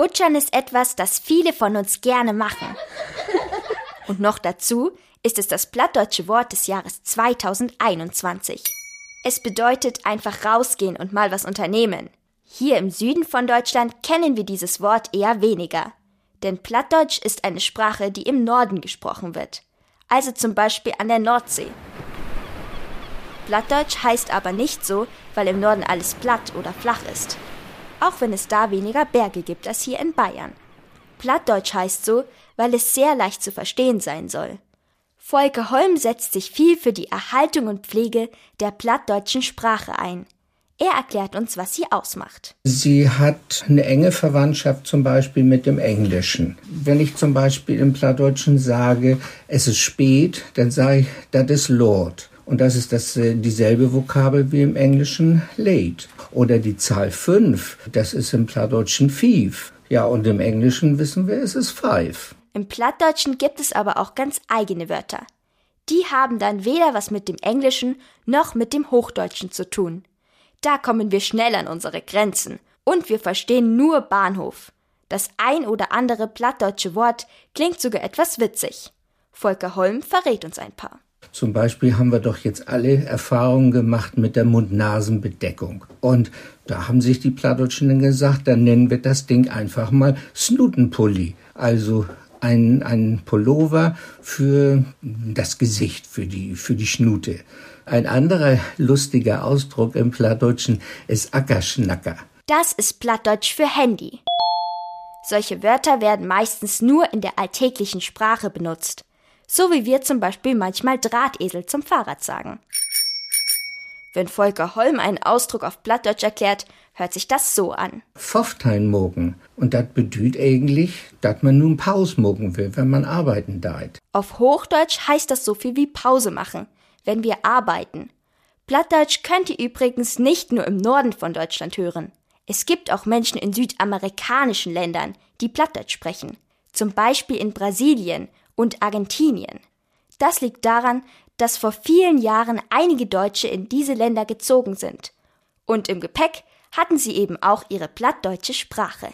Butchern ist etwas, das viele von uns gerne machen. Und noch dazu ist es das plattdeutsche Wort des Jahres 2021. Es bedeutet einfach rausgehen und mal was unternehmen. Hier im Süden von Deutschland kennen wir dieses Wort eher weniger. Denn Plattdeutsch ist eine Sprache, die im Norden gesprochen wird. Also zum Beispiel an der Nordsee. Plattdeutsch heißt aber nicht so, weil im Norden alles platt oder flach ist. Auch wenn es da weniger Berge gibt als hier in Bayern. Plattdeutsch heißt so, weil es sehr leicht zu verstehen sein soll. Volker Holm setzt sich viel für die Erhaltung und Pflege der plattdeutschen Sprache ein. Er erklärt uns, was sie ausmacht. Sie hat eine enge Verwandtschaft zum Beispiel mit dem Englischen. Wenn ich zum Beispiel im Plattdeutschen sage, es ist spät, dann sage ich, das ist Lord. Und das ist das, äh, dieselbe Vokabel wie im Englischen late. Oder die Zahl 5, das ist im Plattdeutschen five. Ja, und im Englischen wissen wir, es ist five. Im Plattdeutschen gibt es aber auch ganz eigene Wörter. Die haben dann weder was mit dem Englischen noch mit dem Hochdeutschen zu tun. Da kommen wir schnell an unsere Grenzen. Und wir verstehen nur Bahnhof. Das ein oder andere plattdeutsche Wort klingt sogar etwas witzig. Volker Holm verrät uns ein paar. Zum Beispiel haben wir doch jetzt alle Erfahrungen gemacht mit der Mund-Nasen-Bedeckung. Und da haben sich die Plattdeutschen dann gesagt, dann nennen wir das Ding einfach mal Snutenpulli. Also ein, ein Pullover für das Gesicht, für die, für die Schnute. Ein anderer lustiger Ausdruck im Plattdeutschen ist Ackerschnacker. Das ist Plattdeutsch für Handy. Solche Wörter werden meistens nur in der alltäglichen Sprache benutzt. So wie wir zum Beispiel manchmal Drahtesel zum Fahrrad sagen. Wenn Volker Holm einen Ausdruck auf Plattdeutsch erklärt, hört sich das so an. Pfofteinmogen. Und das bedeutet eigentlich, dass man nun Pause mogen will, wenn man arbeiten deit. Auf Hochdeutsch heißt das so viel wie Pause machen, wenn wir arbeiten. Plattdeutsch könnt ihr übrigens nicht nur im Norden von Deutschland hören. Es gibt auch Menschen in südamerikanischen Ländern, die Plattdeutsch sprechen. Zum Beispiel in Brasilien und Argentinien. Das liegt daran, dass vor vielen Jahren einige Deutsche in diese Länder gezogen sind. Und im Gepäck hatten sie eben auch ihre plattdeutsche Sprache.